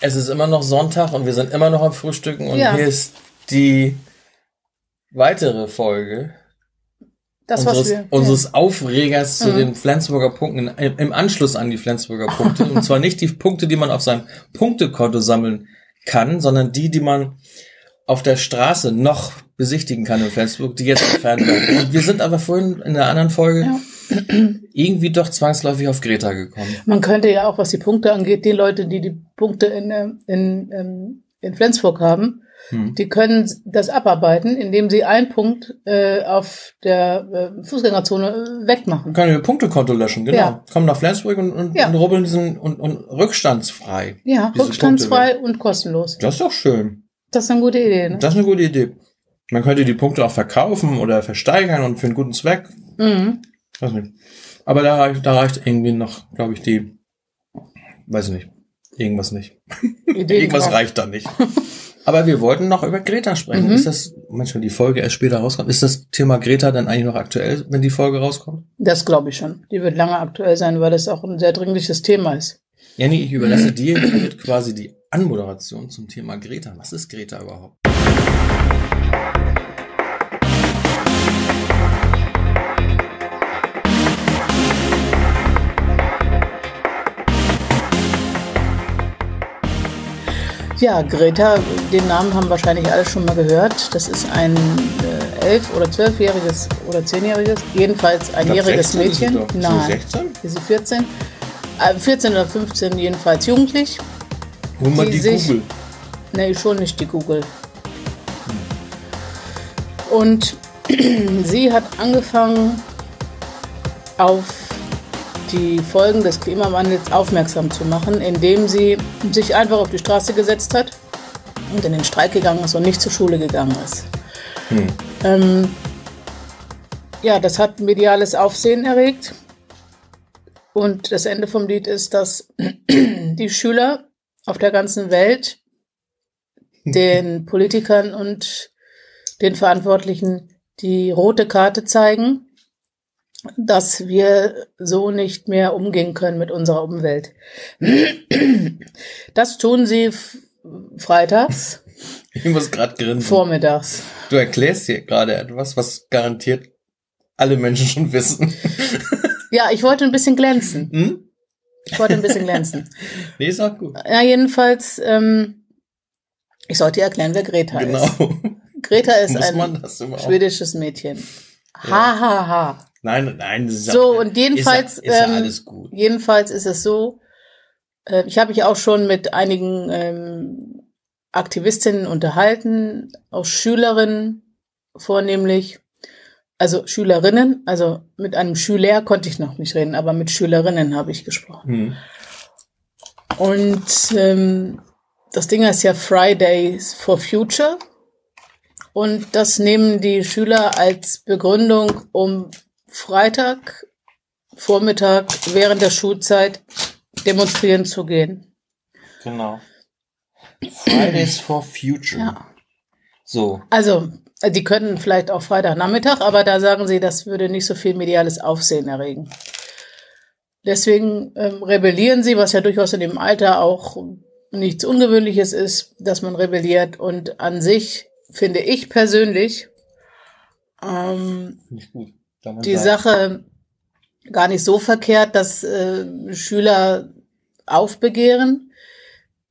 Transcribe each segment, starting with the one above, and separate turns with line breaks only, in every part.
Es ist immer noch Sonntag und wir sind immer noch am Frühstücken und
Ja.
hier ist die weitere Folge
Das, was
unseres,
wir.
unseres Aufregers zu
Mhm.
den Flensburger Punkten im, im Anschluss an die Flensburger Punkte. und zwar nicht die Punkte, die man auf seinem Punktekonto sammeln kann, sondern die, die man auf der Straße noch besichtigen kann in Flensburg, die jetzt entfernt werden. Und wir sind aber vorhin in der anderen Folge
Ja.
Irgendwie doch zwangsläufig auf Greta gekommen.
Man könnte ja auch, was die Punkte angeht, die Leute, die die Punkte in, äh, in, ähm, in Flensburg haben,
Hm.
die können das abarbeiten, indem sie einen Punkt äh, auf der äh, Fußgängerzone äh, wegmachen.
Können wir Punktekonto löschen, genau.
Ja.
Kommen nach Flensburg und, und,
Ja.
und rubbeln diesen und, und rückstandsfrei.
Ja, rückstandsfrei und kostenlos.
Das ist doch schön.
Das ist eine gute Idee. Ne?
Das ist eine gute Idee. Man könnte die Punkte auch verkaufen oder versteigern und für einen guten Zweck.
Mhm.
Weiß nicht. Aber da, reicht- da reicht irgendwie noch, glaube ich, die, weiß ich nicht, irgendwas nicht. Irgendwas
drauf.
reicht da nicht. Aber wir wollten noch über Greta sprechen.
Mhm.
Ist das, manchmal die Folge erst später rauskommt, ist das Thema Greta dann eigentlich noch aktuell, wenn die Folge rauskommt?
Das glaube ich schon. Die wird lange aktuell sein, weil das auch ein sehr dringliches Thema ist.
Jenny, ich überlasse dir quasi die Anmoderation zum Thema Greta. Was ist Greta überhaupt?
Ja, Greta, den Namen haben wahrscheinlich alle schon mal gehört. Das ist ein äh, elf- oder zwölfjähriges oder zehnjähriges, jedenfalls ein
Ich glaub,
jähriges
16 ist sie
Mädchen.
Ist sie
Nein,
16?
ist sie 14? Äh, 14 oder 15 jedenfalls jugendlich.
Hol mal
Die
die,
sich-
Google.
Nee, schon nicht die Google. Und sie hat angefangen, auf die Folgen des Klimawandels aufmerksam zu machen, indem sie sich einfach auf die Straße gesetzt hat und in den Streik gegangen ist und nicht zur Schule gegangen ist.
Hm.
Ähm, ja, das hat mediales Aufsehen erregt. Und das Ende vom Lied ist, dass die Schüler auf der ganzen Welt den Politikern und den Verantwortlichen die rote Karte zeigen, dass wir so nicht mehr umgehen können mit unserer Umwelt. Das tun sie freitags,
Ich muss gerade grinsen.
vormittags.
Du erklärst hier gerade etwas, was garantiert alle Menschen schon wissen.
Ja, ich wollte ein bisschen glänzen.
Hm?
Ich wollte ein bisschen glänzen.
Nee, ist auch gut.
Ja, jedenfalls, ähm, ich sollte erklären, wer Greta
Genau.
ist. Greta ist
Muss
ein schwedisches Mädchen. Ha, ha, ha.
Nein, nein, das ist
So,
ja,
und jedenfalls,
ist ja, ist ja
ähm,
alles gut.
Jedenfalls ist es so, äh, ich habe mich auch schon mit einigen ähm, Aktivistinnen unterhalten, auch Schülerinnen vornehmlich, also Schülerinnen, also mit einem Schüler konnte ich noch nicht reden, aber mit Schülerinnen habe ich gesprochen.
Hm.
Und ähm, das Ding heißt ja Fridays for Future. Und das nehmen die Schüler als Begründung, um Freitag, Vormittag, während der Schulzeit demonstrieren zu gehen.
Genau. Fridays for Future.
Ja.
So.
Also, die können vielleicht auch Freitagnachmittag, aber da sagen sie, das würde nicht so viel mediales Aufsehen erregen. Deswegen ähm, rebellieren sie, was ja durchaus in dem Alter auch nichts Ungewöhnliches ist, dass man rebelliert. Und an sich finde ich persönlich ähm,
ich gut.
Die
sag-
Sache gar nicht so verkehrt, dass äh, Schüler aufbegehren.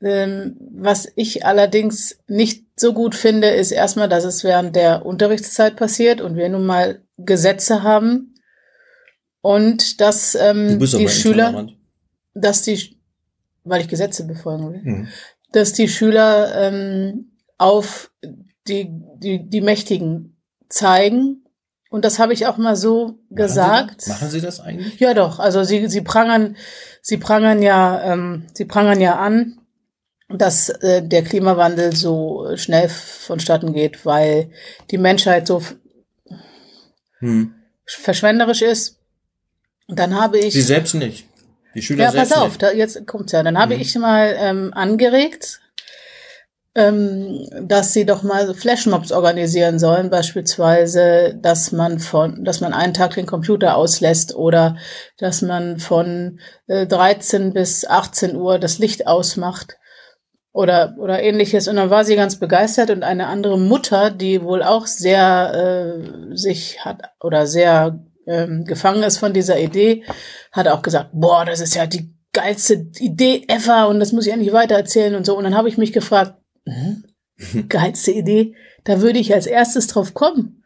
Ähm, was ich allerdings nicht so gut finde, ist erstmal, dass es während der Unterrichtszeit passiert und wir nun mal Gesetze haben und dass ähm, die Schüler, dass die, weil ich Gesetze befolgen will,
Hm.
dass die Schüler ähm, auf die, die, die Mächtigen zeigen. Und das habe ich auch mal so gesagt.
Machen Sie, das? Machen Sie das eigentlich?
Ja, doch. Also sie, sie prangern, sie prangern ja, ähm, sie prangern ja an, dass äh, der Klimawandel so schnell vonstatten geht, weil die Menschheit so
Hm.
verschwenderisch ist. Und dann habe ich
Sie selbst nicht. Die Schüler
ja,
selbst
pass auf, da, jetzt kommt's ja. Dann habe
Mhm.
ich mal ähm, angeregt, ähm, dass sie doch mal Flashmobs organisieren sollen, beispielsweise, dass man von, dass man einen Tag den Computer auslässt oder dass man von äh, 13 bis 18 Uhr das Licht ausmacht oder, oder ähnliches. Und dann war sie ganz begeistert und eine andere Mutter, die wohl auch sehr äh, sich hat oder sehr ähm, gefangen ist von dieser Idee, hat auch gesagt, boah, das ist ja die geilste Idee ever und das muss ich eigentlich weiter erzählen und so. Und dann habe ich mich gefragt, hm, geilste Idee, da würde ich als erstes drauf kommen.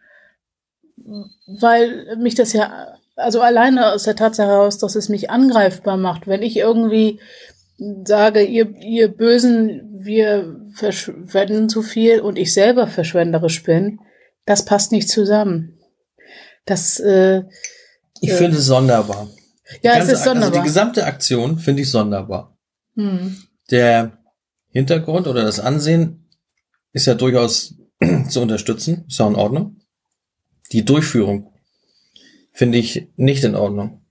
Weil mich das ja, also alleine aus der Tatsache heraus, dass es mich angreifbar macht, wenn ich irgendwie sage, ihr, ihr Bösen, wir verschwenden zu viel und ich selber verschwenderisch bin, das passt nicht zusammen. Das, äh,
ich äh, finde es sonderbar.
Die ja, es ist sonderbar.
Also die gesamte Aktion finde ich sonderbar. Hm. Der Hintergrund oder das Ansehen ist ja durchaus zu unterstützen, ist ja in Ordnung. Die Durchführung finde ich nicht in Ordnung,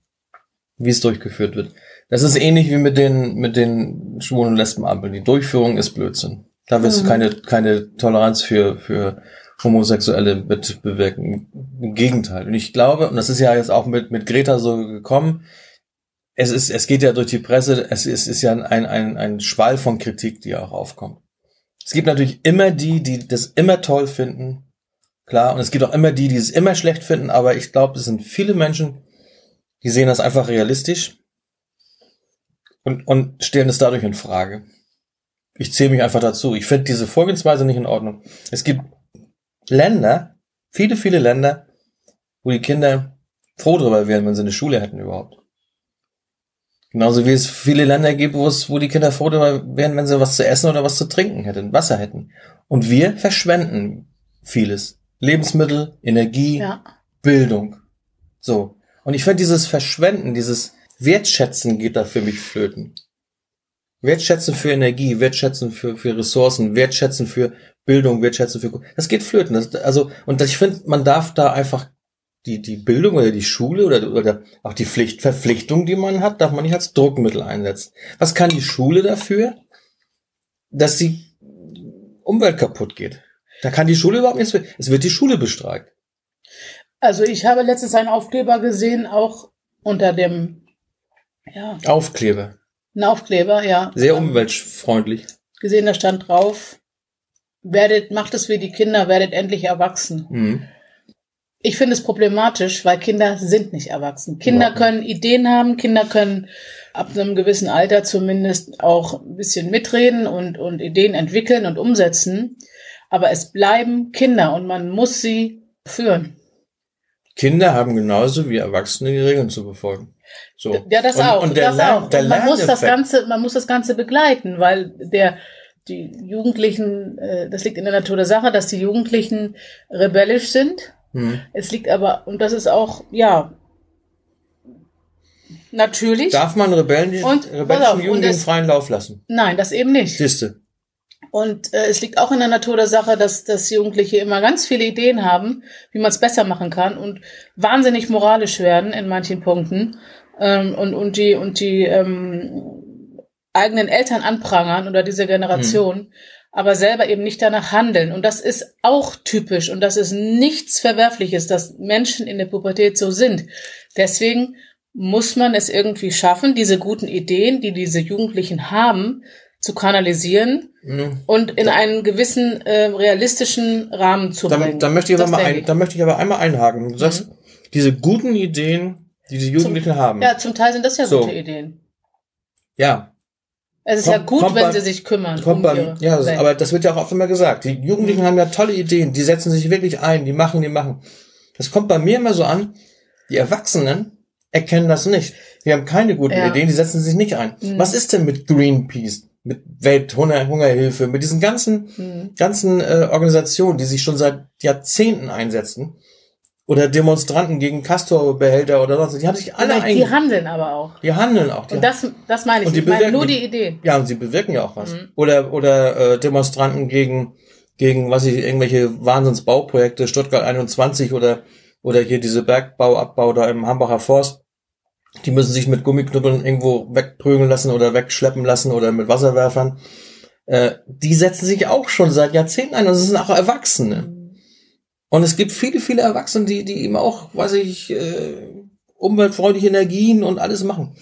wie es durchgeführt wird. Das ist ähnlich wie mit den, mit den Schwulen- und Lesbenampeln. Die Durchführung ist Blödsinn. Da wirst du mhm. keine, keine Toleranz für, für Homosexuelle mit bewirken. Im Gegenteil. Und ich glaube, und das ist ja jetzt auch mit, mit Greta so gekommen, es ist, es geht ja durch die Presse, es ist, ist ja ein, ein, ein Schwall von Kritik, die auch aufkommt. Es gibt natürlich immer die, die das immer toll finden, klar, und es gibt auch immer die, die es immer schlecht finden, aber ich glaube, es sind viele Menschen, die sehen das einfach realistisch und, und stellen es dadurch in Frage. Ich zähle mich einfach dazu. Ich finde diese Vorgehensweise nicht in Ordnung. Es gibt Länder, viele, viele Länder, wo die Kinder froh darüber wären, wenn sie eine Schule hätten überhaupt. Genauso wie es viele Länder gibt, wo es, wo die Kinder froh wären, wenn sie was zu essen oder was zu trinken hätten, Wasser hätten. Und wir verschwenden vieles. Lebensmittel, Energie, ja. Bildung. So. Und ich finde dieses Verschwenden, dieses Wertschätzen geht da für mich flöten. Wertschätzen für Energie, Wertschätzen für, für Ressourcen, Wertschätzen für Bildung, Wertschätzen für, das geht flöten. Das, also, und ich finde, man darf da einfach die, die Bildung oder die Schule oder, oder auch die Pflicht, Verpflichtung, die man hat, darf man nicht als Druckmittel einsetzen. Was kann die Schule dafür? Dass die Umwelt kaputt geht. Da kann die Schule überhaupt nichts. Es wird die Schule bestreikt.
Also ich habe letztens einen Aufkleber gesehen, auch unter dem ja.
Aufkleber.
Ein Aufkleber, ja.
Sehr umweltfreundlich.
Gesehen, da stand drauf, werdet, macht es wie die Kinder, werdet endlich erwachsen. Mhm. Ich finde es problematisch, weil Kinder sind nicht erwachsen. Kinder ja. können Ideen haben, Kinder können ab einem gewissen Alter zumindest auch ein bisschen mitreden und, und Ideen entwickeln und umsetzen. Aber es bleiben Kinder und man muss sie führen.
Kinder haben genauso wie Erwachsene die Regeln zu befolgen. So.
Ja, das und, auch. Und das auch. man muss das Ganze, man muss das Ganze begleiten, weil der, die Jugendlichen, äh, das liegt in der Natur der Sache, dass die Jugendlichen rebellisch sind. Hm. Es liegt aber, und das ist auch, ja, natürlich.
Darf man Rebellen, und, rebellischen auf, Jugendlichen freien Lauf lassen?
Nein, das eben nicht.
Siehste.
Und äh, es liegt auch in der Natur der Sache, dass, dass Jugendliche immer ganz viele Ideen haben, wie man es besser machen kann und wahnsinnig moralisch werden in manchen Punkten ähm, und, und die, und die ähm, eigenen Eltern anprangern oder diese Generation, mhm. Aber selber eben nicht danach handeln. Und das ist auch typisch und das ist nichts Verwerfliches, dass Menschen in der Pubertät so sind. Deswegen muss man es irgendwie schaffen, diese guten Ideen, die diese Jugendlichen haben, zu kanalisieren mhm. und in einen gewissen äh, realistischen Rahmen zu bringen.
Da, da möchte ich aber mal ein, da möchte ich aber einmal einhaken. Du sagst, mhm. diese guten Ideen die die Jugendlichen
zum,
haben.
Ja, zum Teil sind das ja so. gute Ideen.
Ja.
Es ist kommt, ja gut, wenn bei, sie sich kümmern.
Kommt um bei, ja, Welt. aber das wird ja auch oft immer gesagt. Die Jugendlichen mhm. haben ja tolle Ideen, die setzen sich wirklich ein, die machen, die machen. Das kommt bei mir immer so an, die Erwachsenen erkennen das nicht. Die haben keine guten ja. Ideen, die setzen sich nicht ein. Mhm. Was ist denn mit Greenpeace, mit Welthungerhilfe, mit diesen ganzen, mhm. ganzen äh, Organisationen, die sich schon seit Jahrzehnten einsetzen? Oder Demonstranten gegen Castor-Behälter oder sonst. Die haben sich alle
Die handeln aber auch.
Die handeln auch. Die
und das, das meine ich. Und die ich meine nur die Idee.
Ja, und sie bewirken ja auch was. Mhm. Oder, oder äh, Demonstranten gegen, gegen, was ich, irgendwelche Wahnsinnsbauprojekte, Stuttgart 21 oder, oder hier diese Bergbauabbau da im Hambacher Forst. Die müssen sich mit Gummiknüppeln irgendwo wegprügeln lassen oder wegschleppen lassen oder mit Wasserwerfern. Äh, die setzen sich auch schon seit Jahrzehnten ein und das sind auch Erwachsene. Mhm. Und es gibt viele, viele Erwachsene, die, die eben auch, weiß ich, äh, umweltfreundliche Energien und alles machen.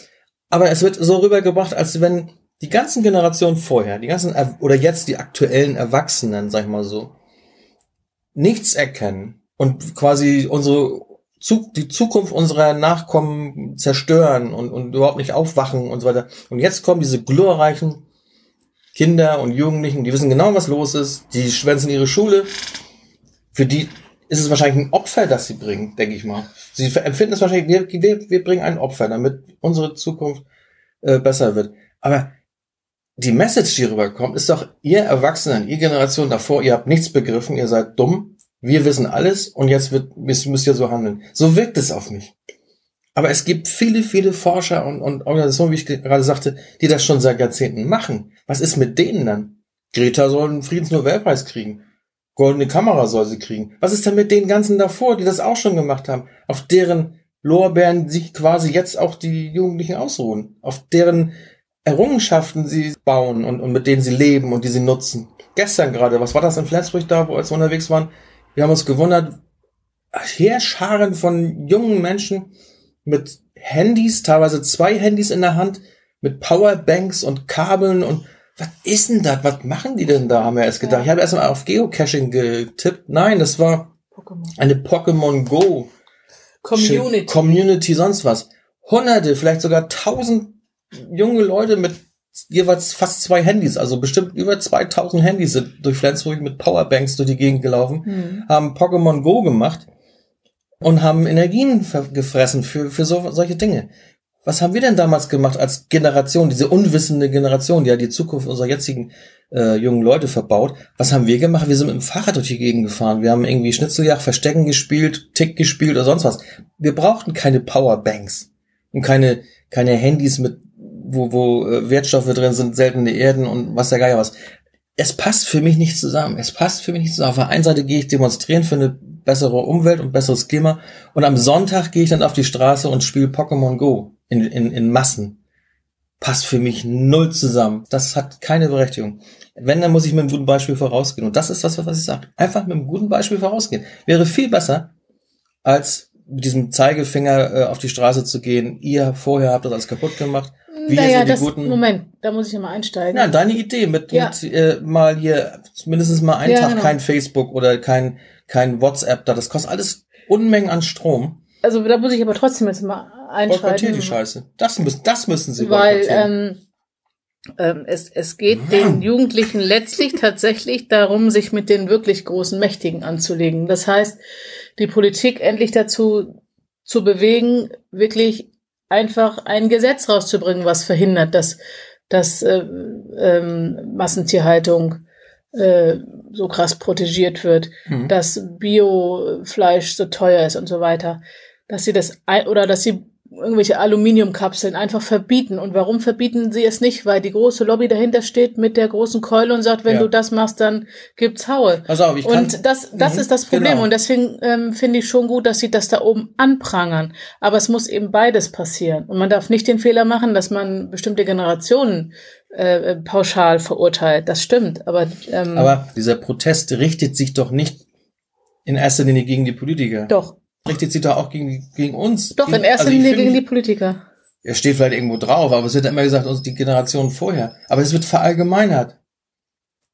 Aber es wird so rübergebracht, als wenn die ganzen Generationen vorher, die ganzen, Er- oder jetzt die aktuellen Erwachsenen, sag ich mal so, nichts erkennen und quasi unsere, die Zukunft unserer Nachkommen zerstören und, und überhaupt nicht aufwachen und so weiter. Und jetzt kommen diese glorreichen Kinder und Jugendlichen, die wissen genau, was los ist, die schwänzen ihre Schule. Für die ist es wahrscheinlich ein Opfer, das sie bringen, denke ich mal. Sie empfinden es wahrscheinlich, wir, wir, wir bringen ein Opfer, damit unsere Zukunft äh, besser wird. Aber die Message, die rüberkommt, ist doch, ihr Erwachsenen, ihr Generation davor, ihr habt nichts begriffen, ihr seid dumm, wir wissen alles und jetzt wird, müsst, ihr so handeln. So wirkt es auf mich. Aber es gibt viele, viele Forscher und, und Organisationen, wie ich ge- gerade sagte, die das schon seit Jahrzehnten machen. Was ist mit denen dann? Greta soll einen Friedensnobelpreis kriegen. Goldene Kamera soll sie kriegen. Was ist denn mit den ganzen davor, die das auch schon gemacht haben? Auf deren Lorbeeren sich quasi jetzt auch die Jugendlichen ausruhen. Auf deren Errungenschaften sie bauen und, und mit denen sie leben und die sie nutzen. Gestern gerade, was war das in Flensburg da, wo als wir unterwegs waren? Wir haben uns gewundert, Heerscharen von jungen Menschen mit Handys, teilweise zwei Handys in der Hand, mit Powerbanks und Kabeln und was ist denn das? Was machen die denn da? Haben wir erst gedacht.
Ja.
Ich habe erst mal auf Geocaching getippt. Nein, das war
Pokémon.
eine Pokémon Go
Community.
Community, sonst was. Hunderte, vielleicht sogar tausend junge Leute mit jeweils fast zwei Handys, also bestimmt über 2000 Handys sind durch Flensburg mit Powerbanks durch die Gegend gelaufen,
Hm.
haben Pokémon Go gemacht und haben Energien gefressen für, für so, solche Dinge. Was haben wir denn damals gemacht als Generation, diese unwissende Generation, die ja die Zukunft unserer jetzigen äh, jungen Leute verbaut? Was haben wir gemacht? Wir sind mit dem Fahrrad durch die Gegend gefahren. Wir haben irgendwie Schnitzeljagd, Verstecken gespielt, Tick gespielt oder sonst was. Wir brauchten keine Powerbanks und keine, keine Handys mit, wo, wo äh, Wertstoffe drin sind, seltene Erden und was der Geier was. Es passt für mich nicht zusammen. Es passt für mich nicht zusammen. Auf der einen Seite gehe ich demonstrieren für eine bessere Umwelt und besseres Klima und am Sonntag gehe ich dann auf die Straße und spiele Pokémon Go in, in, in Massen. Passt für mich null zusammen. Das hat keine Berechtigung. Wenn, dann muss ich mit einem guten Beispiel vorausgehen. Und das ist das, was ich sage. Einfach mit einem guten Beispiel vorausgehen. Wäre viel besser, als mit diesem Zeigefinger äh, auf die Straße zu gehen. Ihr vorher habt das alles kaputt gemacht. Wir
naja,
sind die
das,
guten.
Moment, da muss ich ja mal einsteigen.
Ja, deine Idee mit,
Ja.
mit äh, mal hier mindestens mal einen
Ja,
Tag
genau.
kein Facebook oder kein kein WhatsApp da. Das kostet alles Unmengen an Strom.
Also da muss ich aber trotzdem jetzt mal
Boykottiert die
einschreiten.
Scheiße. Das müssen das müssen sie
weil ähm, ähm, es, es geht den Jugendlichen letztlich tatsächlich darum, sich mit den wirklich großen Mächtigen anzulegen. Das heißt, die Politik endlich dazu zu bewegen, wirklich einfach ein Gesetz rauszubringen, was verhindert, dass, dass äh, ähm, Massentierhaltung äh, so krass protegiert wird
Mhm.
dass Biofleisch so teuer ist und so weiter, dass sie das ein oder dass sie irgendwelche Aluminiumkapseln einfach verbieten. Und warum verbieten sie es nicht? Weil die große Lobby dahinter steht mit der großen Keule und sagt, wenn
Ja.
du das machst, dann gibt's Haue.
Pass auf, ich kann,
Und das, das
Mhm,
ist das Problem.
genau.
Und deswegen ähm, finde ich schon gut, dass sie das da oben anprangern. Aber es muss eben beides passieren. Und man darf nicht den Fehler machen, dass man bestimmte Generationen äh, pauschal verurteilt. Das stimmt. Aber, ähm,
aber dieser Protest richtet sich doch nicht in erster Linie gegen die Politiker.
doch,
Richtet sich doch auch gegen, gegen uns.
doch, in erster
Also
Linie gegen die Politiker.
Er steht vielleicht irgendwo drauf, aber es wird immer gesagt, uns die Generation vorher. Aber es wird verallgemeinert.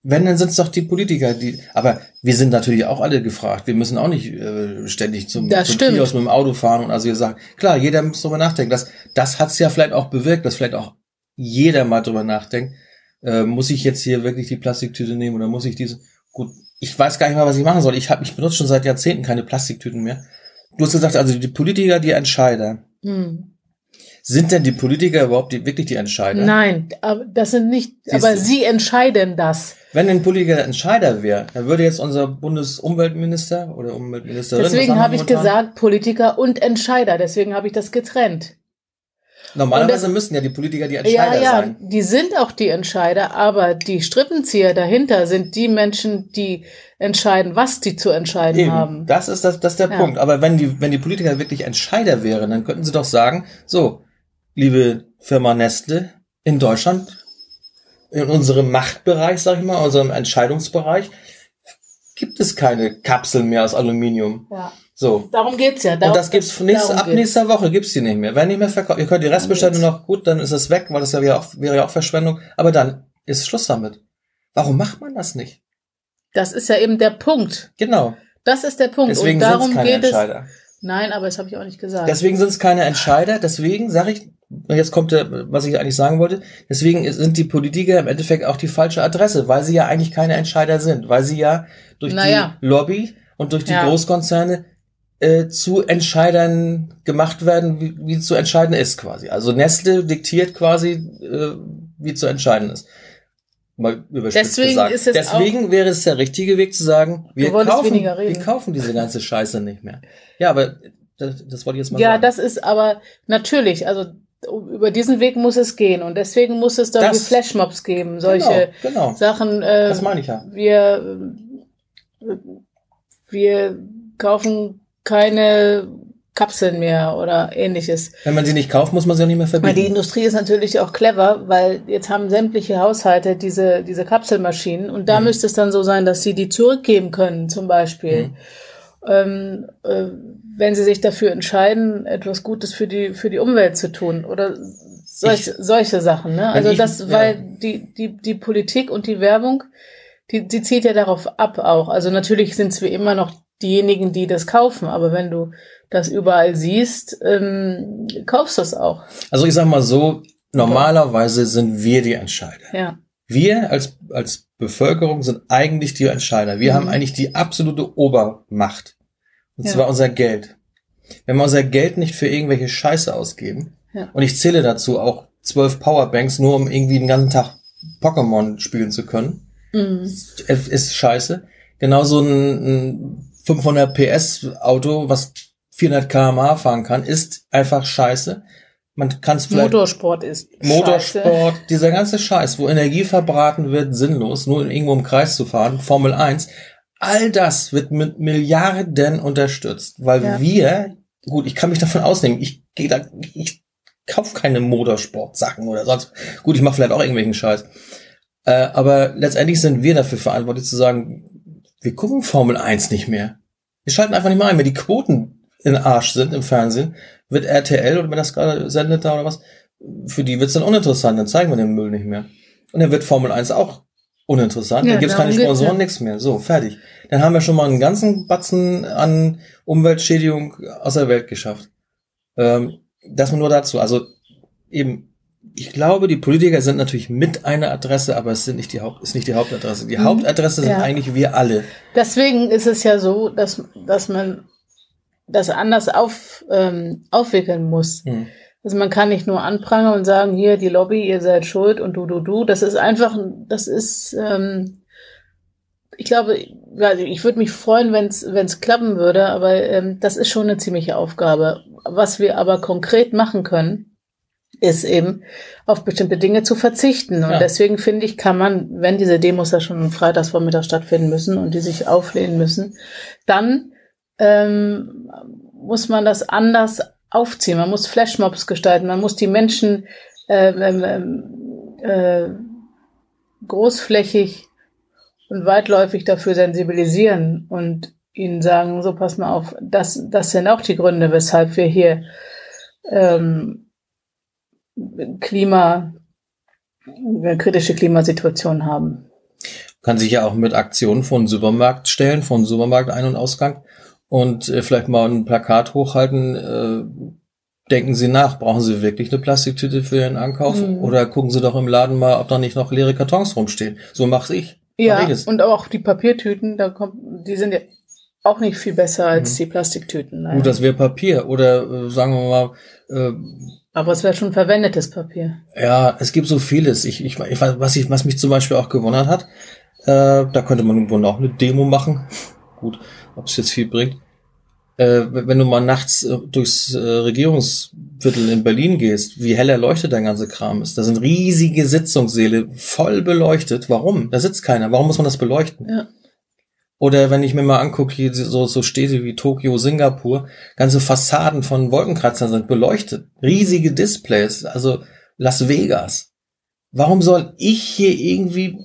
Wenn, dann sind es doch die Politiker, die. Aber wir sind natürlich auch alle gefragt. Wir müssen auch nicht äh, ständig zum,
Das
zum. Kiosk mit dem Auto fahren und also ihr sagt, klar, jeder muss drüber nachdenken. Das, das hat's ja vielleicht auch bewirkt, dass vielleicht auch jeder mal drüber nachdenkt. Äh, muss ich jetzt hier wirklich die Plastiktüte nehmen oder muss ich diese? Gut, ich weiß gar nicht mal, was ich machen soll. Ich habe, ich benutze schon seit Jahrzehnten keine Plastiktüten mehr. Du hast gesagt, also die Politiker, die Entscheider.
Hm.
Sind denn die Politiker überhaupt die, wirklich die Entscheider?
Nein, aber das sind nicht,
Siehst
aber
du.
sie entscheiden das.
Wenn ein Politiker der Entscheider wäre, dann würde jetzt unser Bundesumweltminister oder Umweltministerin.
Deswegen habe ich gesagt Politiker und Entscheider. Deswegen habe ich das getrennt.
Normalerweise
und
müssten ja die Politiker die
Ja,
Entscheider
ja,
sein.
die sind auch die Entscheider, aber die Strippenzieher dahinter sind die Menschen, die entscheiden, was die zu entscheiden
Eben,
haben.
das ist das, das ist der
Ja.
Punkt. Aber wenn die, wenn die Politiker wirklich Entscheider wären, dann könnten sie doch sagen, so, liebe Firma Nestle, in Deutschland, in unserem Machtbereich, sag ich mal, unserem Entscheidungsbereich, gibt es keine Kapseln mehr aus Aluminium.
Ja.
So.
Darum geht's ja.
Darum, und das gibt's nächste, ab nächster Woche gibt's die nicht mehr. Werden nicht mehr verkauft. Ihr könnt die Restbestände noch gut, dann ist es weg, weil das ja wäre auch, wäre ja auch Verschwendung. Aber dann ist Schluss damit. Warum macht man das nicht?
Das ist ja eben der Punkt.
Genau.
Das ist der Punkt.
Deswegen
und darum
keine
geht
Entscheider.
es. Nein, aber das habe ich auch nicht gesagt.
Deswegen sind es keine Entscheider. Deswegen sage ich, und jetzt kommt der, was ich eigentlich sagen wollte. Deswegen sind die Politiker im Endeffekt auch die falsche Adresse, weil sie ja eigentlich keine Entscheider sind, weil sie ja durch naja. die Lobby und durch die ja. Großkonzerne äh, zu Entscheidern gemacht werden, wie, wie zu entscheiden ist quasi. Also Nestle diktiert quasi, äh, wie zu entscheiden ist. Mal
Deswegen
gesagt.
ist es
Deswegen wäre es der richtige Weg zu sagen, wir kaufen, wir kaufen diese ganze Scheiße nicht mehr. Ja, aber das, das wollte ich jetzt mal
ja,
sagen.
Ja, das ist aber natürlich, also über diesen Weg muss es gehen und deswegen muss es solche Flashmobs geben, solche
genau, genau.
Sachen. Äh,
das meine ich ja.
Wir, wir kaufen keine Kapseln mehr oder ähnliches.
Wenn man sie nicht kauft, muss man sie auch nicht mehr verbieten.
Weil die Industrie ist natürlich auch clever, weil jetzt haben sämtliche Haushalte diese, diese Kapselmaschinen und da mhm. müsste es dann so sein, dass sie die zurückgeben können, zum Beispiel. Mhm. Ähm, äh, wenn sie sich dafür entscheiden, etwas Gutes für die, für die Umwelt zu tun oder solch, ich, solche Sachen. Ne? Also ich, das, weil ja. die, die, die Politik und die Werbung, die, die zieht ja darauf ab auch. Also natürlich sind es wie immer noch diejenigen, die das kaufen. Aber wenn du das überall siehst, ähm, kaufst du es auch.
Also ich sag mal so, normalerweise sind wir die Entscheider.
Ja.
Wir als, als Bevölkerung sind eigentlich die Entscheider. Wir mhm. haben eigentlich die absolute Obermacht. Und ja. zwar unser Geld. Wenn wir unser Geld nicht für irgendwelche Scheiße ausgeben, ja. und ich zähle dazu auch zwölf Powerbanks, nur um irgendwie den ganzen Tag Pokémon spielen zu können, mhm. ist scheiße. Genauso ein, ein 500 PS Auto, was 400 kmh fahren kann, ist einfach scheiße. Man kann es vielleicht.
Motorsport ist.
Motorsport, scheiße. dieser ganze Scheiß, wo Energie verbraten wird, sinnlos, nur irgendwo im Kreis zu fahren, Formel 1. All das wird mit Milliarden unterstützt, weil ja. wir, gut, ich kann mich davon ausnehmen, ich gehe da, ich kauf keine Motorsport-Sachen oder sonst. Gut, ich mache vielleicht auch irgendwelchen Scheiß. Äh, aber letztendlich sind wir dafür verantwortlich zu sagen, wir gucken Formel 1 nicht mehr. Wir schalten einfach nicht mehr ein. Wenn die Quoten in Arsch sind im Fernsehen, wird RTL oder wenn das gerade sendet da oder was, für die wird's dann uninteressant, dann zeigen wir den Müll nicht mehr. Und dann wird Formel 1 auch uninteressant, ja, dann gibt's keine Sponsoren, ja. nichts mehr. So, fertig. Dann haben wir schon mal einen ganzen Batzen an Umweltschädigung aus der Welt geschafft. Ähm, das nur dazu. Also eben ich glaube, die Politiker sind natürlich mit einer Adresse, aber es sind nicht die Haupt, ist nicht die Hauptadresse. Die. Hauptadresse sind ja. eigentlich wir alle.
Deswegen ist es ja so, dass, dass man das anders auf, ähm, aufwickeln muss. Mhm. Also man kann nicht nur anprangern und sagen, hier, die Lobby, ihr seid schuld und du, du, du. Das ist einfach, das ist, ähm, ich glaube, ich würde mich freuen, wenn es klappen würde, aber ähm, das ist schon eine ziemliche Aufgabe. Was wir aber konkret machen können, ist eben auf bestimmte Dinge zu verzichten. Und ja. deswegen finde ich, kann man, wenn diese Demos ja schon freitagsvormittag stattfinden müssen und die sich auflehnen müssen, dann ähm, muss man das anders aufziehen. Man muss Flashmobs gestalten, man muss die Menschen äh, ähm, äh, großflächig und weitläufig dafür sensibilisieren und ihnen sagen, so pass mal auf, das, das sind auch die Gründe, weshalb wir hier ähm, Klima, kritische Klimasituation haben.
Kann sich ja auch mit Aktionen von Supermarkt stellen, von Supermarkt Ein- und Ausgang und äh, vielleicht mal ein Plakat hochhalten. Äh, denken Sie nach, brauchen Sie wirklich eine Plastiktüte für Ihren Ankauf? Mhm. Oder gucken Sie doch im Laden mal, ob da nicht noch leere Kartons rumstehen. So mache ich.
Ja, mach ich und auch die Papiertüten, da kommt, die sind ja auch nicht viel besser als mhm. die Plastiktüten.
Naja. Gut, das wäre Papier. Oder äh, sagen wir mal, äh,
aber es wäre schon verwendetes Papier.
Ja, es gibt so vieles. Ich, ich, ich was, ich, was mich zum Beispiel auch gewundert hat, äh, da könnte man irgendwo auch eine Demo machen. Gut, ob es jetzt viel bringt. Äh, wenn du mal nachts äh, durchs äh, Regierungsviertel in Berlin gehst, wie hell erleuchtet dein ganze Kram ist. Da sind riesige Sitzungssäle voll beleuchtet. Warum? Da sitzt keiner. Warum muss man das beleuchten?
Ja.
Oder wenn ich mir mal angucke, so, so Städte wie Tokio, Singapur, ganze Fassaden von Wolkenkratzern sind beleuchtet. Riesige Displays, also Las Vegas. Warum soll ich hier irgendwie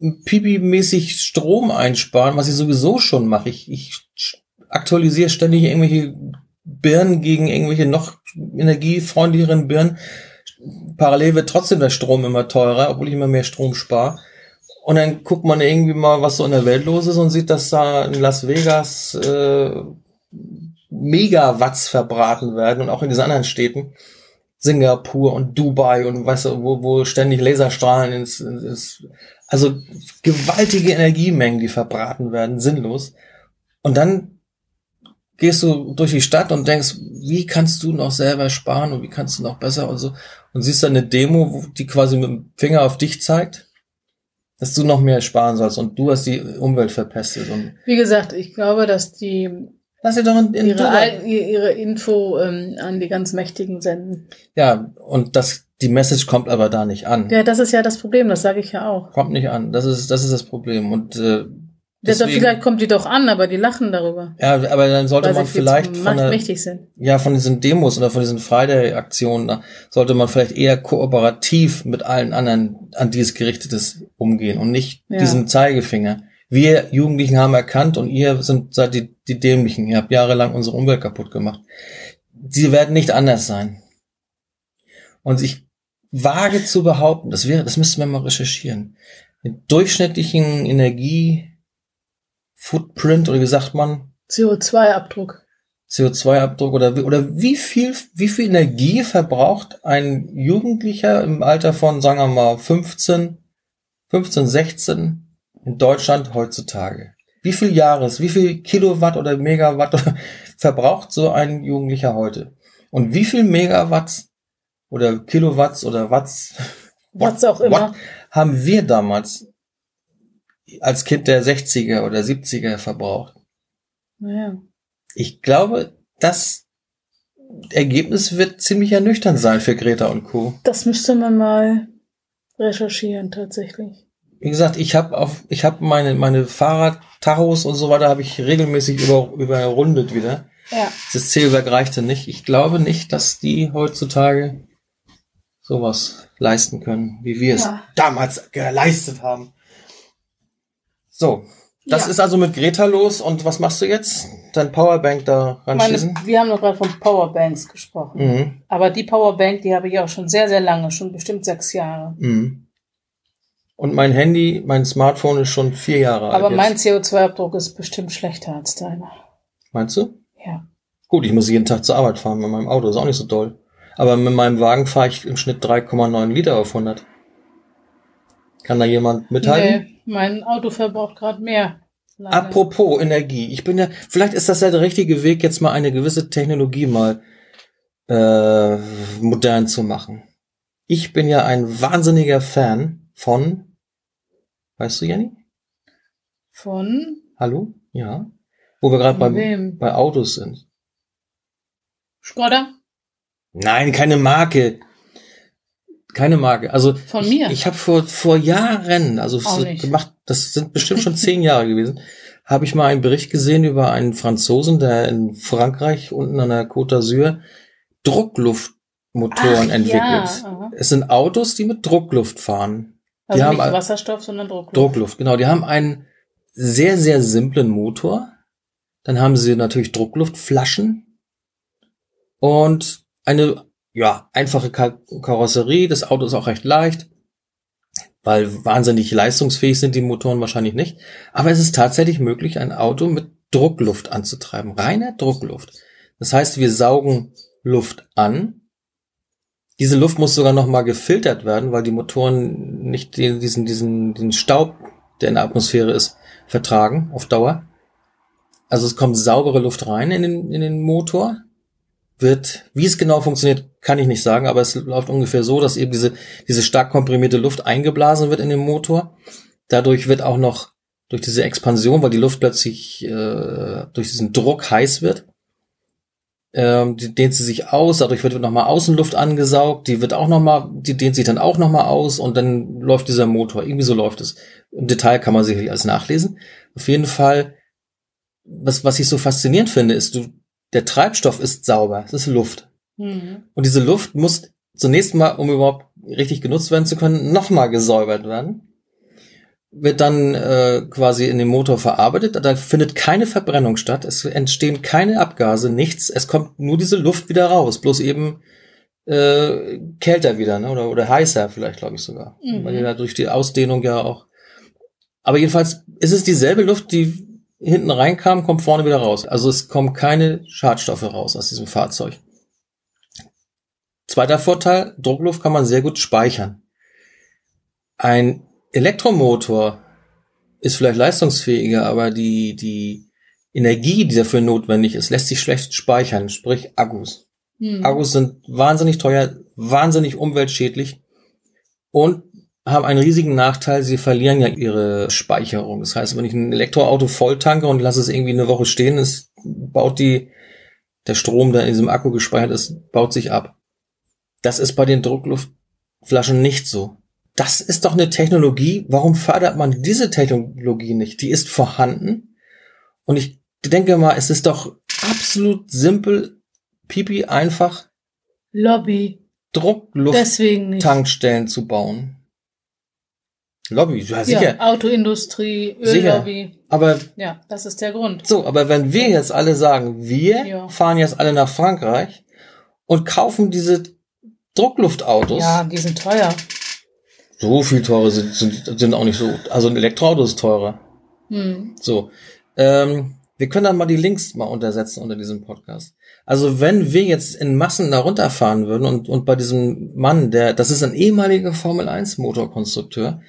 Pipi-mäßig Strom einsparen, was ich sowieso schon mache? Ich, ich aktualisiere ständig irgendwelche Birnen gegen irgendwelche noch energiefreundlicheren Birnen. Parallel wird trotzdem der Strom immer teurer, obwohl ich immer mehr Strom spare. Und dann guckt man irgendwie mal, was so in der Welt los ist und sieht, dass da in Las Vegas äh, Megawatts verbraten werden und auch in diesen anderen Städten. Singapur und Dubai und weißt du, wo, wo ständig Laserstrahlen ins, ins also gewaltige Energiemengen, die verbraten werden, sinnlos. Und dann gehst du durch die Stadt und denkst, wie kannst du noch selber sparen und wie kannst du noch besser und so. Und siehst dann eine Demo, die quasi mit dem Finger auf dich zeigt, dass du noch mehr sparen sollst und du hast die Umwelt verpestet. Und
Wie gesagt, ich glaube, dass die
Lass dir doch in, in
ihre, Al- ihre Info ähm, an die ganz Mächtigen senden.
Ja, und das, die Message kommt aber da nicht an.
Ja, das ist ja das Problem, das sage ich ja auch.
Kommt nicht an. Das ist, das ist das Problem. Und äh,
Deshalb
deswegen,
vielleicht kommt die doch an, aber die lachen darüber.
ja, aber dann sollte man vielleicht von der, ja, von diesen Demos oder von diesen Friday-Aktionen, da sollte man vielleicht eher kooperativ mit allen anderen, an die es gerichtet ist, umgehen und nicht
Ja.
diesen Zeigefinger. Wir Jugendlichen haben erkannt und ihr sind seid die, die Dämlichen. Ihr habt jahrelang unsere Umwelt kaputt gemacht. Sie werden nicht anders sein. Und ich wage zu behaupten, das wäre, das müssten wir mal recherchieren. Den durchschnittlichen Energie-Footprint oder wie sagt man,
CO2-Abdruck.
CO2-Abdruck oder wie, oder wie viel, wie viel Energie verbraucht ein Jugendlicher im Alter von, sagen wir mal, 15, 15, 16 in Deutschland heutzutage? Wie viel Jahres, wie viel Kilowatt oder Megawatt verbraucht so ein Jugendlicher heute? Und wie viel Megawatts oder Kilowatts oder Watts
Was auch immer.
Watt haben wir damals als Kind der 60er oder 70er verbraucht?
Naja.
Ich glaube, das Ergebnis wird ziemlich ernüchternd sein für Greta und Co.
Das müsste man mal recherchieren, tatsächlich.
Wie gesagt, ich habe auf, ich habe meine meine Fahrradtachos und so weiter habe ich regelmäßig über, überrundet wieder.
Ja.
Das Zählwerk reichte nicht. Ich glaube nicht, dass die heutzutage sowas leisten können, wie wir es
Ja.
damals geleistet haben. So, das
Ja.
ist also mit Greta los und was machst du jetzt? Dein Powerbank da
Meine,
ranschließen?
wir haben doch gerade von Powerbanks gesprochen.
Mhm.
Aber die Powerbank, die habe ich auch schon sehr, sehr lange, schon bestimmt sechs Jahre.
Mhm. Und mein Handy, mein Smartphone ist schon vier Jahre
Aber
alt.
mein
jetzt.
CO2-Abdruck ist bestimmt schlechter als deiner.
Meinst du?
Ja.
Gut, ich muss jeden Tag zur Arbeit fahren mit meinem Auto, ist auch nicht so doll. Aber mit meinem Wagen fahre ich im Schnitt 3,9 Liter auf 100. Kann da jemand mithalten?
Nee, mein Auto verbraucht gerade mehr. Leider.
Apropos Energie, ich bin ja, vielleicht ist das ja der richtige Weg, jetzt mal eine gewisse Technologie mal äh, modern zu machen. Ich bin ja ein wahnsinniger Fan von, weißt du, Jenny?
Von
Hallo? Ja. Wo wir gerade bei, bei Autos sind.
Skoda?
Nein, keine Marke. Keine Marke. Also
Von
ich,
mir?
Ich habe vor vor Jahren, also gemacht, das sind bestimmt schon zehn Jahre gewesen, habe ich mal einen Bericht gesehen über einen Franzosen, der in Frankreich unten an der Côte d'Azur Druckluftmotoren
Ach,
entwickelt.
Ja.
Es sind Autos, die mit Druckluft fahren.
Also
haben
nicht Wasserstoff, sondern Druckluft.
Druckluft, genau. Die haben einen sehr, sehr simplen Motor. Dann haben sie natürlich Druckluftflaschen und eine, ja, einfache Ka Karosserie. Das Auto ist auch recht leicht, weil wahnsinnig leistungsfähig sind die Motoren wahrscheinlich nicht. Aber es ist tatsächlich möglich, ein Auto mit Druckluft anzutreiben. Reiner Druckluft. Das heißt, wir saugen Luft an. Diese Luft muss sogar nochmal gefiltert werden, weil die Motoren nicht den, diesen, diesen, diesen Staub, der in der Atmosphäre ist, vertragen auf Dauer. Also es kommt saubere Luft rein in den, in den Motor. Wird, wie es genau funktioniert, kann ich nicht sagen, aber es läuft ungefähr so, dass eben diese, diese stark komprimierte Luft eingeblasen wird in den Motor. Dadurch wird auch noch durch diese Expansion, weil die Luft plötzlich äh, durch diesen Druck heiß wird, ähm, die dehnt sie sich aus, dadurch wird nochmal Außenluft angesaugt, die wird auch nochmal, die dehnt sich dann auch nochmal aus und dann läuft dieser Motor. Irgendwie so läuft es. Im Detail kann man sicherlich alles nachlesen. Auf jeden Fall, was, was ich so faszinierend finde, ist, du, der Treibstoff ist sauber, es ist Luft.
Mhm.
Und diese Luft muss zunächst mal, um überhaupt richtig genutzt werden zu können, nochmal gesäubert werden. wird dann äh, quasi in den Motor verarbeitet. Da findet keine Verbrennung statt. Es entstehen keine Abgase, nichts. Es kommt nur diese Luft wieder raus. Bloß eben äh, kälter wieder, ne? Oder, oder heißer vielleicht, glaube ich sogar. Mhm. Weil ja durch die Ausdehnung ja auch. Aber jedenfalls ist es dieselbe Luft, die hinten reinkam, kommt vorne wieder raus. Also es kommen keine Schadstoffe raus aus diesem Fahrzeug. Zweiter Vorteil, Druckluft kann man sehr gut speichern. Ein Elektromotor ist vielleicht leistungsfähiger, aber die, die Energie, die dafür notwendig ist, lässt sich schlecht speichern, sprich Akkus. Hm. Akkus sind wahnsinnig teuer, wahnsinnig umweltschädlich und haben einen riesigen Nachteil, sie verlieren ja ihre Speicherung. Das heißt, wenn ich ein Elektroauto voll tanke und lasse es irgendwie eine Woche stehen, es baut die, der Strom, der in diesem Akku gespeichert ist, baut sich ab. Das ist bei den Druckluftflaschen nicht so. Das ist doch eine Technologie. Warum fördert man diese Technologie nicht? Die ist vorhanden. Und ich denke mal, es ist doch absolut simpel, pipi einfach.
Lobby.
Druckluft-Tankstellen zu bauen. Lobby, ja sicher. Ja,
Autoindustrie, Öllobby.
Aber
ja, das ist der Grund.
So, aber wenn wir jetzt alle sagen, wir ja. fahren jetzt alle nach Frankreich und kaufen diese Druckluftautos.
Ja, die sind teuer.
So viel teurer sind, sind, sind auch nicht so. Also ein Elektroauto ist teurer. Hm. So. Ähm, wir können dann mal die Links mal untersetzen unter diesem Podcast. Also wenn wir jetzt in Massen da runterfahren würden und, und bei diesem Mann, der, das ist ein ehemaliger Formel 1 Motorkonstrukteur,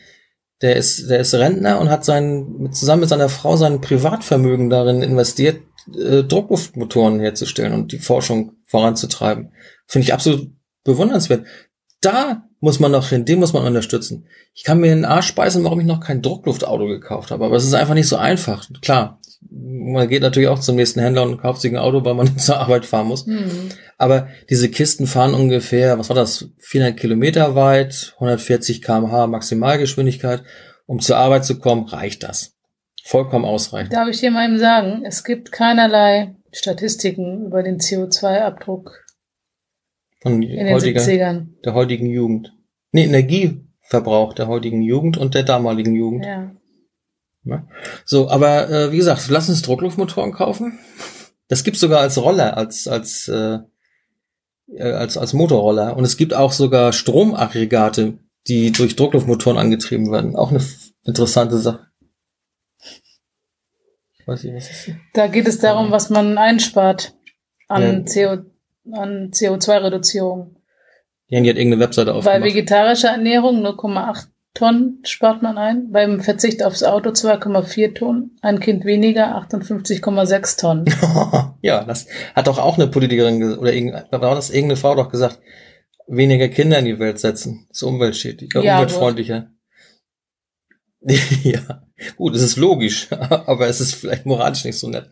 der ist, der ist Rentner und hat sein, zusammen mit seiner Frau sein Privatvermögen darin investiert, äh, Druckluftmotoren herzustellen und die Forschung voranzutreiben. Finde ich absolut bewundernswert. Da muss man noch hin, den muss man unterstützen. Ich kann mir einen Arsch speisen, warum ich noch kein Druckluftauto gekauft habe, aber es ist einfach nicht so einfach. Klar, man geht natürlich auch zum nächsten Händler und kauft sich ein Auto, weil man zur Arbeit fahren muss. Mhm. Aber diese Kisten fahren ungefähr, was war das, 400 Kilometer weit, 140 kmh Maximalgeschwindigkeit. Um zur Arbeit zu kommen, reicht das. Vollkommen ausreichend.
Darf ich dir mal eben sagen, es gibt keinerlei Statistiken über den CO2-Abdruck
von in heutiger, den der heutigen Jugend. Nee, Energieverbrauch der heutigen Jugend und der damaligen Jugend. Ja. Ja. So, aber äh, wie gesagt, lass uns Druckluftmotoren kaufen. Das gibt's sogar als Roller, als als äh, äh, als als Motorroller und es gibt auch sogar Stromaggregate, die durch Druckluftmotoren angetrieben werden. Auch eine interessante Sache.
Ich weiß nicht, was ist. Da geht es darum, was man einspart an ja. CO an CO2-Reduzierung.
Die haben hat irgendeine Webseite aufgemacht.
Bei vegetarischer Ernährung 0,8 Tonnen spart man ein, beim Verzicht aufs Auto 2,4 Tonnen, ein Kind weniger 58,6 Tonnen.
ja, das hat doch auch eine Politikerin oder war das irgendeine Frau doch gesagt, weniger Kinder in die Welt setzen, ist umweltschädlicher, ja, umweltfreundlicher. ja, gut, es ist logisch, aber es ist vielleicht moralisch nicht so nett.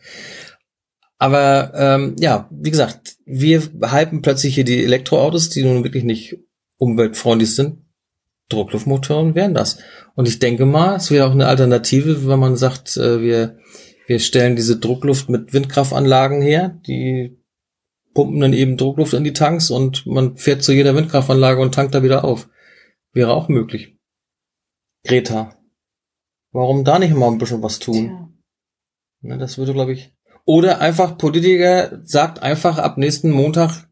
Aber ähm, ja, wie gesagt, wir hypen plötzlich hier die Elektroautos, die nun wirklich nicht umweltfreundlich sind. Druckluftmotoren wären das. Und ich denke mal, es wäre auch eine Alternative, wenn man sagt, äh, wir, wir stellen diese Druckluft mit Windkraftanlagen her, die pumpen dann eben Druckluft in die Tanks und man fährt zu jeder Windkraftanlage und tankt da wieder auf. Wäre auch möglich. Greta, warum da nicht mal ein bisschen was tun? Ja. Ne, das würde, glaube ich, oder einfach Politiker sagt einfach, ab nächsten Montag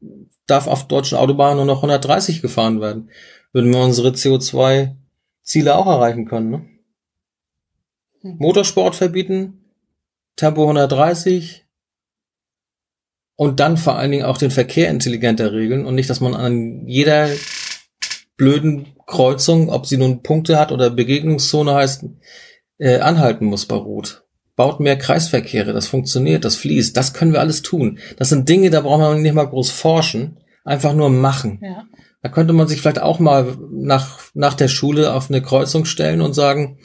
darf auf deutschen Autobahnen nur noch 130 gefahren werden. Würden wir unsere CO2-Ziele auch erreichen können. Ne? Hm. Motorsport verbieten, Tempo 130 und dann vor allen Dingen auch den Verkehr intelligenter regeln und nicht, dass man an jeder blöden Kreuzung, ob sie nun Punkte hat oder Begegnungszone heißt, äh, anhalten muss bei Rot baut mehr Kreisverkehre, das funktioniert, das fließt, das können wir alles tun. Das sind Dinge, da braucht man nicht mal groß forschen, einfach nur machen. Ja. Da könnte man sich vielleicht auch mal nach, nach der Schule auf eine Kreuzung stellen und sagen,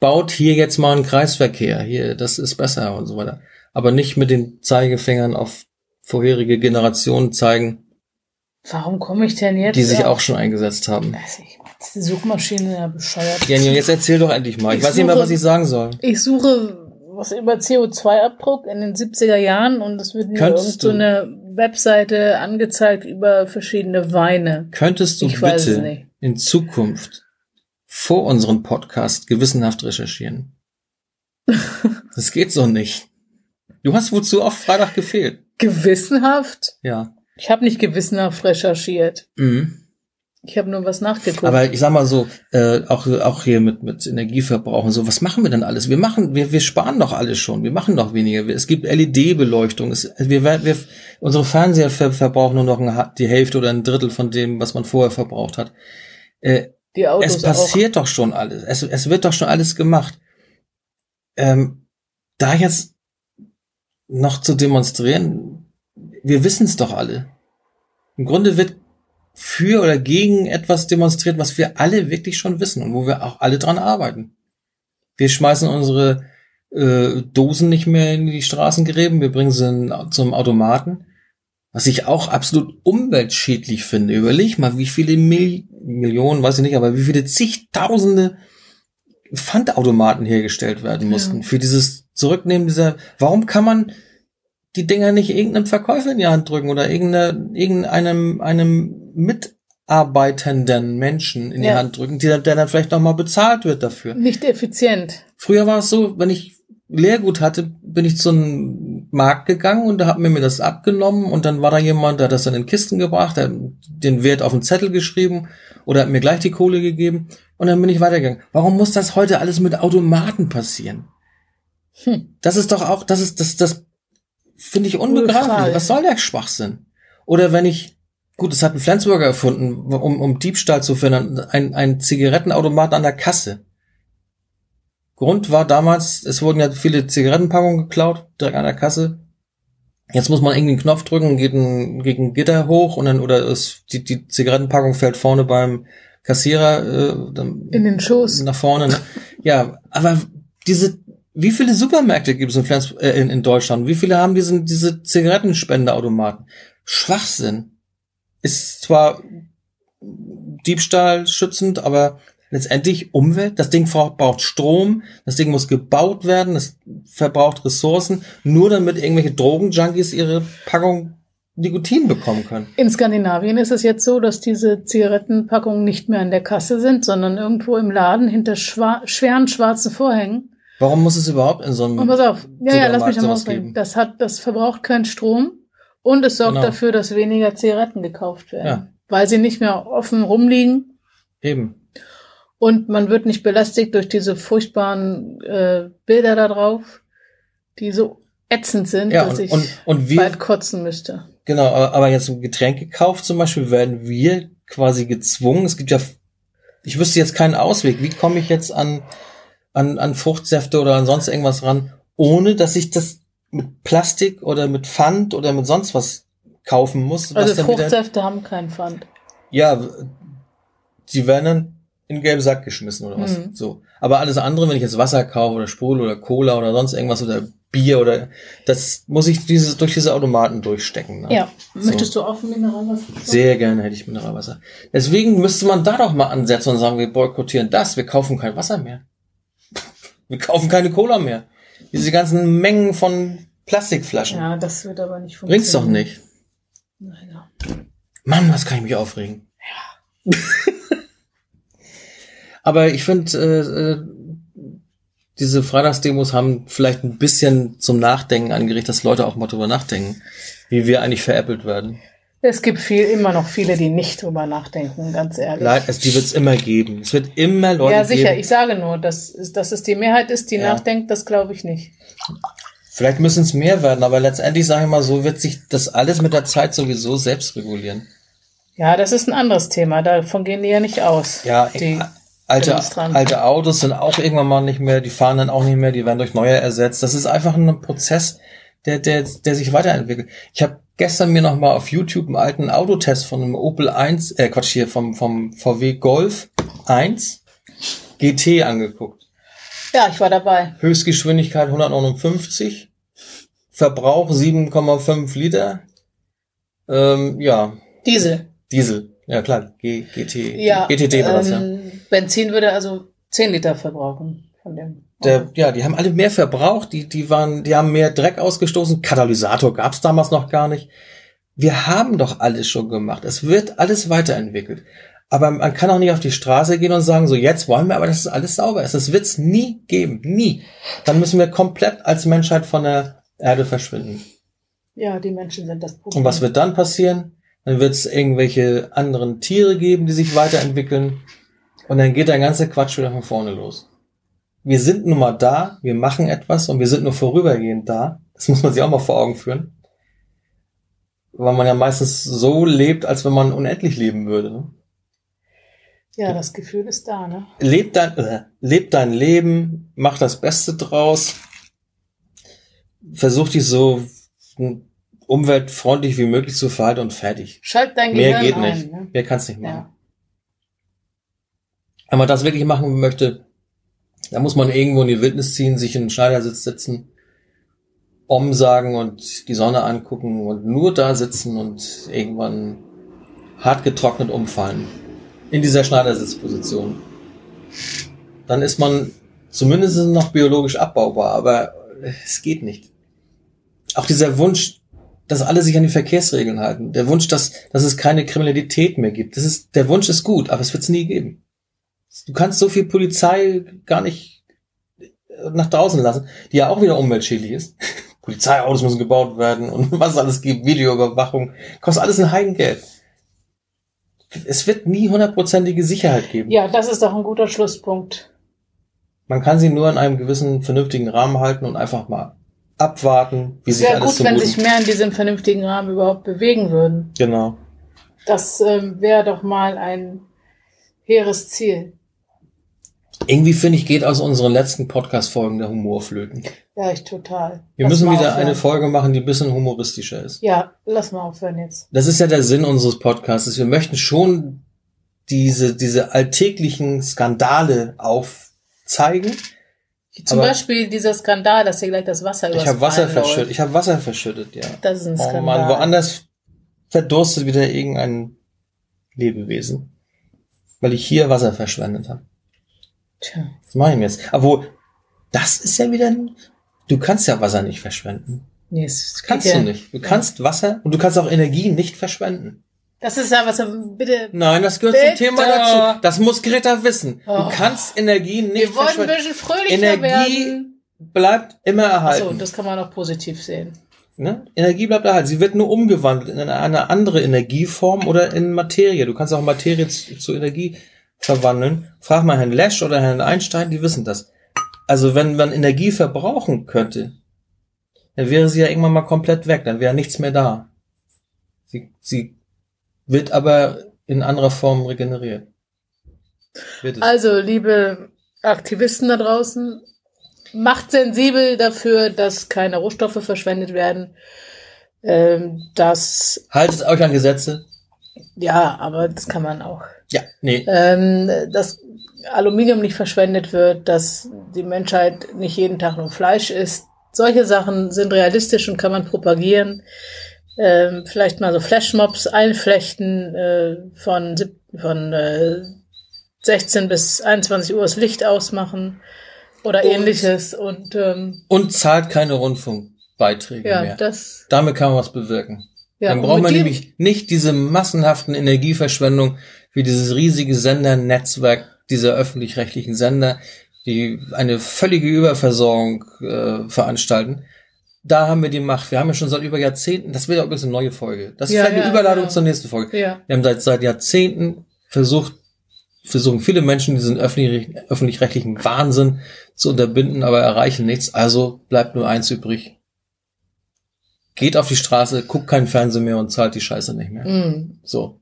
baut hier jetzt mal einen Kreisverkehr, hier, das ist besser und so weiter. Aber nicht mit den Zeigefingern auf vorherige Generationen zeigen.
Warum komme ich denn jetzt?
Die sich auch schon eingesetzt haben.
Ich die Suchmaschine ja bescheuert.
Jenny, jetzt erzähl doch endlich mal. Ich, ich weiß suche, nicht mehr, was ich sagen soll.
Ich suche was über CO2-Abdruck in den 70er Jahren und es wird mir irgend so eine Webseite angezeigt über verschiedene Weine.
Könntest du ich bitte in Zukunft vor unserem Podcast gewissenhaft recherchieren. das geht so nicht. Du hast wohl zu oft Freitag gefehlt.
Gewissenhaft?
Ja.
Ich habe nicht gewissenhaft recherchiert.
Mhm.
Ich habe nur was nachgeguckt.
Aber ich sag mal so, äh, auch, auch hier mit, mit Energieverbrauch und so, was machen wir denn alles? Wir machen, wir, wir sparen doch alles schon, wir machen doch weniger. Es gibt LED-Beleuchtung, es, wir, wir, unsere Fernseher ver, verbrauchen nur noch ein, die Hälfte oder ein Drittel von dem, was man vorher verbraucht hat. Äh,
die Autos
es passiert auch. doch schon alles, es, es wird doch schon alles gemacht. Ähm, da jetzt noch zu demonstrieren, wir wissen es doch alle. Im Grunde wird für oder gegen etwas demonstriert, was wir alle wirklich schon wissen und wo wir auch alle dran arbeiten. Wir schmeißen unsere äh, Dosen nicht mehr in die Straßengräben, wir bringen sie zum Automaten. Was ich auch absolut umweltschädlich finde. Überleg mal, wie viele Mil Millionen, weiß ich nicht, aber wie viele zigtausende Pfandautomaten hergestellt werden mussten ja. für dieses Zurücknehmen dieser. Warum kann man die Dinger nicht irgendeinem Verkäufer in die Hand drücken oder irgendeinem einem mitarbeitenden Menschen in die Hand drücken, der, der dann vielleicht nochmal bezahlt wird dafür.
Nicht effizient.
Früher war es so, wenn ich Lehrgut hatte, bin ich zu einem Markt gegangen und da hat mir mir das abgenommen und dann war da jemand, der hat das dann in Kisten gebracht, der hat den Wert auf den Zettel geschrieben oder hat mir gleich die Kohle gegeben und dann bin ich weitergegangen. Warum muss das heute alles mit Automaten passieren? Hm. Das ist doch auch, das ist, das, das Finde ich unbegreiflich. Was soll der Schwachsinn? Oder wenn ich, gut, es hat ein Flensburger erfunden, um, um Diebstahl zu finden, ein, ein Zigarettenautomat an der Kasse. Grund war damals, es wurden ja viele Zigarettenpackungen geklaut, direkt an der Kasse. Jetzt muss man irgendwie einen Knopf drücken, geht ein, geht ein Gitter hoch und dann, oder es, die, die Zigarettenpackung fällt vorne beim Kassierer äh, dann
in den Schoß.
Nach vorne. Ne? Ja, aber diese wie viele Supermärkte gibt es in, Flens äh, in, in Deutschland? Wie viele haben diesen, diese Zigarettenspendeautomaten? Schwachsinn. Ist zwar Diebstahl schützend, aber letztendlich Umwelt. Das Ding braucht Strom, das Ding muss gebaut werden, es verbraucht Ressourcen, nur damit irgendwelche Drogenjunkies ihre Packung Nikotin bekommen können.
In Skandinavien ist es jetzt so, dass diese Zigarettenpackungen nicht mehr an der Kasse sind, sondern irgendwo im Laden hinter schweren schwarzen Vorhängen.
Warum muss es überhaupt in so einem.
Und pass auf, ja, ja, lass mich nochmal ausreden. Das hat, das verbraucht keinen Strom und es sorgt genau. dafür, dass weniger Zigaretten gekauft werden. Ja. Weil sie nicht mehr offen rumliegen.
Eben.
Und man wird nicht belästigt durch diese furchtbaren äh, Bilder da drauf, die so ätzend sind, ja, dass und, ich und, und wir, bald kotzen müsste.
Genau, aber jetzt im Getränkekauf zum Beispiel werden wir quasi gezwungen. Es gibt ja, ich wüsste jetzt keinen Ausweg. Wie komme ich jetzt an an, an Fruchtsäfte oder an sonst irgendwas ran, ohne dass ich das mit Plastik oder mit Pfand oder mit sonst was kaufen muss.
Also Fruchtsäfte haben keinen Pfand.
Ja, sie werden dann in den gelben Sack geschmissen oder was. Mhm. So. Aber alles andere, wenn ich jetzt Wasser kaufe oder Sprudel oder Cola oder sonst irgendwas oder Bier oder das muss ich dieses durch diese Automaten durchstecken.
Ne? Ja. So. Möchtest du auch Mineralwasser?
Sehr gerne hätte ich Mineralwasser. Deswegen müsste man da doch mal ansetzen und sagen, wir boykottieren das, wir kaufen kein Wasser mehr. Wir kaufen keine Cola mehr. Diese ganzen Mengen von Plastikflaschen.
Ja, das wird aber nicht
funktionieren. Bringt's doch nicht. Nein. Mann, was kann ich mich aufregen? Ja. aber ich finde, äh, äh, diese Freitagsdemos haben vielleicht ein bisschen zum Nachdenken angeregt, dass Leute auch mal drüber nachdenken, wie wir eigentlich veräppelt werden.
Es gibt viel, immer noch viele, die nicht drüber nachdenken, ganz ehrlich.
Leid, also die wird es immer geben. Es wird immer Leute geben. Ja,
sicher.
Geben.
Ich sage nur, dass, dass es die Mehrheit ist, die ja. nachdenkt, das glaube ich nicht.
Vielleicht müssen es mehr werden, aber letztendlich sage ich mal so, wird sich das alles mit der Zeit sowieso selbst regulieren.
Ja, das ist ein anderes Thema. Davon gehen die ja nicht aus.
Ja, die alte, alte Autos sind auch irgendwann mal nicht mehr, die fahren dann auch nicht mehr, die werden durch neue ersetzt. Das ist einfach ein Prozess, der, der, der sich weiterentwickelt. Ich habe gestern mir noch mal auf YouTube einen alten Autotest von einem Opel 1, äh Quatsch hier, vom, vom VW Golf 1 GT angeguckt.
Ja, ich war dabei.
Höchstgeschwindigkeit 159, Verbrauch 7,5 Liter. Ähm, ja.
Diesel.
Diesel, ja klar, G, GT.
Ja, GTD war das, ja. Ähm, Benzin würde also 10 Liter verbrauchen von dem.
Der, ja, die haben alle mehr verbraucht, die, die waren, die haben mehr Dreck ausgestoßen. Katalysator gab's damals noch gar nicht. Wir haben doch alles schon gemacht. Es wird alles weiterentwickelt. Aber man kann auch nicht auf die Straße gehen und sagen, so jetzt wollen wir aber, dass es alles sauber ist. Das wird's nie geben. Nie. Dann müssen wir komplett als Menschheit von der Erde verschwinden.
Ja, die Menschen sind das Problem.
Und was wird dann passieren? Dann wird es irgendwelche anderen Tiere geben, die sich weiterentwickeln. Und dann geht der ganze Quatsch wieder von vorne los. Wir sind nun mal da, wir machen etwas und wir sind nur vorübergehend da. Das muss man sich auch mal vor Augen führen. Weil man ja meistens so lebt, als wenn man unendlich leben würde. Ne?
Ja, das Gefühl ist da, ne?
Leb dein, äh, leb dein Leben, mach das Beste draus. Versuch dich so umweltfreundlich wie möglich zu verhalten und fertig.
Schalt dein
Mehr
Gehirn
geht
ein,
nicht.
Ne?
Mehr kann's nicht machen.
Ja.
Wenn man das wirklich machen möchte, dann muss man irgendwo in die Wildnis ziehen, sich in den Schneidersitz setzen, Om sagen und die Sonne angucken und nur da sitzen und irgendwann hart getrocknet umfallen. In dieser Schneidersitzposition. Dann ist man zumindest noch biologisch abbaubar, aber es geht nicht. Auch dieser Wunsch, dass alle sich an die Verkehrsregeln halten. Der Wunsch, dass, dass es keine Kriminalität mehr gibt. Das ist, der Wunsch ist gut, aber es wird es nie geben. Du kannst so viel Polizei gar nicht nach draußen lassen, die ja auch wieder umweltschädlich ist. Polizeiautos müssen gebaut werden und was es alles gibt, Videoüberwachung, kostet alles ein Heidengeld. Es wird nie hundertprozentige Sicherheit geben.
ja, das ist doch ein guter Schlusspunkt.
Man kann sie nur in einem gewissen vernünftigen Rahmen halten und einfach mal abwarten, wie
Es
sich
wäre
alles
gut, wenn sich mehr in diesem vernünftigen Rahmen überhaupt bewegen würden.
Genau.
Das ähm, wäre doch mal ein hehres Ziel.
Irgendwie finde ich, geht aus unseren letzten Podcast-Folgen der Humor flöten.
Ja, ich total.
Wir
Lass
müssen wieder
aufhören.
eine Folge machen, die ein bisschen humoristischer ist.
Ja, lass mal aufhören jetzt.
Das ist ja der Sinn unseres Podcasts. Wir möchten schon diese, diese alltäglichen Skandale aufzeigen.
Zum
Aber-
Beispiel dieser Skandal, dass hier gleich das Wasser
Ich habe Wasser verschüttet. Ich habe Wasser verschüttet, ja.
Das ist ein
Oh
Skandal.
Mann, woanders verdurstet wieder irgendein Lebewesen. Weil ich hier Wasser verschwendet habe.
Tja.
Was mache ich jetzt? Aber wo, das ist ja wieder, ein- du kannst ja Wasser nicht verschwenden.
Nee,
Das kannst
geht
du
ja-
nicht. Du kannst Wasser und du kannst auch Energie nicht verschwenden.
Das ist ja was, bitte.
Nein, das gehört
Bitte.
zum Thema dazu. Das muss Greta wissen.
Oh.
Du kannst Energie nicht
Wir wollen ein
verschwenden.
bisschen fröhlicher
Energie
werden.
bleibt immer erhalten.
das kann man auch positiv sehen.
Ne? Energie bleibt erhalten. Sie wird nur umgewandelt in eine, andere Energieform oder in Materie. Du kannst auch Materie zu, zu Energie verwandeln. Frag mal Herrn Lesch oder Herrn Einstein, die wissen das. Also wenn man Energie verbrauchen könnte, dann wäre sie ja irgendwann mal komplett weg, dann wäre nichts mehr da. Sie, sie wird aber in anderer Form regeneriert.
Also, liebe Aktivisten da draußen, macht sensibel dafür, dass keine Rohstoffe verschwendet werden. Ähm, dass,
Haltet euch an Gesetze.
ja, aber das kann man auch.
Ja, nee.
Ähm, dass Aluminium nicht verschwendet wird, dass die Menschheit nicht jeden Tag nur Fleisch isst. Solche Sachen sind realistisch und kann man propagieren. Ähm, vielleicht mal so Flashmobs einflechten, äh, von, von äh, 16 bis 21 Uhr das Licht ausmachen oder
Und-
ähnliches. Und ähm,
Und zahlt keine Rundfunkbeiträge
ja,
mehr.
das.
Damit kann man was bewirken.
Ja,
Dann braucht man nämlich nicht diese massenhaften Energieverschwendung wie dieses riesige Sendernetzwerk dieser öffentlich-rechtlichen Sender, die eine völlige Überversorgung äh, veranstalten. Da haben wir die Macht. Wir haben ja schon seit über Jahrzehnten, das wird ja übrigens eine neue Folge. Das ist
Ja,
vielleicht eine
ja,
Überladung zur nächsten Folge.
Ja,
Wir haben seit, seit Jahrzehnten versucht, versuchen viele Menschen diesen öffentlich- öffentlich-rechtlichen Wahnsinn zu unterbinden, aber erreichen nichts. Also bleibt nur eins übrig. Geht auf die Straße, guckt keinen Fernsehen mehr und zahlt die Scheiße nicht mehr.
mm,
So.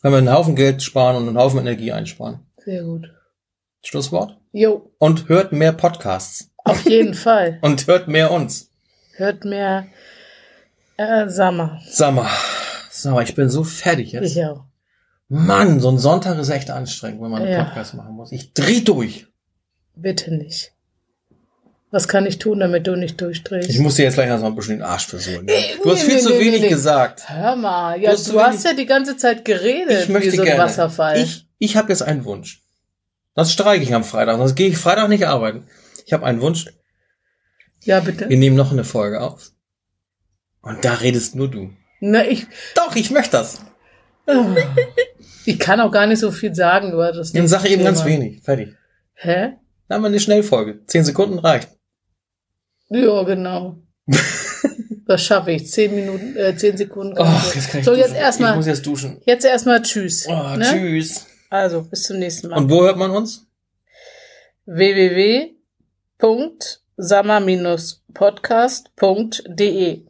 Können wir einen Haufen Geld sparen und einen Haufen Energie einsparen.
sehr gut.
Schlusswort.
Jo,
Und hört mehr Podcasts.
auf jeden Fall.
Und hört mehr uns.
Hört mehr äh,
mal. Sag mal, ich bin so fertig jetzt.
Ich auch.
Mann, so ein Sonntag ist echt anstrengend, wenn man einen
Ja.
Podcast machen muss. Ich dreh durch.
Bitte nicht. Was kann ich tun, damit du nicht durchdrehst?
Ich muss dir jetzt gleich erstmal ein bisschen den Arsch versuchen. Ja?
Nee,
Du hast viel
nee,
zu
nee,
wenig gesagt.
Hör mal, ja,
Du hast
du, hast ja die ganze Zeit geredet
Ich möchte
wie so ein
gerne.
Wasserfall.
Ich, ich habe jetzt einen Wunsch. Das streike ich am Freitag, sonst gehe ich Freitag nicht arbeiten. Ich habe einen Wunsch.
ja, bitte.
Wir nehmen noch eine Folge auf. Und da redest nur du.
Na, ich,
Doch, ich möchte das.
Ich kann auch gar nicht so viel sagen über das
Dann sag eben ganz wenig. Fertig.
Hä?
Dann haben wir eine Schnellfolge. Zehn Sekunden reicht.
Ja, genau. Das schaffe ich. Zehn Minuten, äh, zehn Sekunden. ich.
jetzt kann ich
so, jetzt
duschen. Ich
erstmal,
muss jetzt duschen.
jetzt erstmal Tschüss.
Oh,
ne?
Tschüss.
Also, bis zum nächsten Mal.
Und wo hört man uns?
www.sammer-podcast.de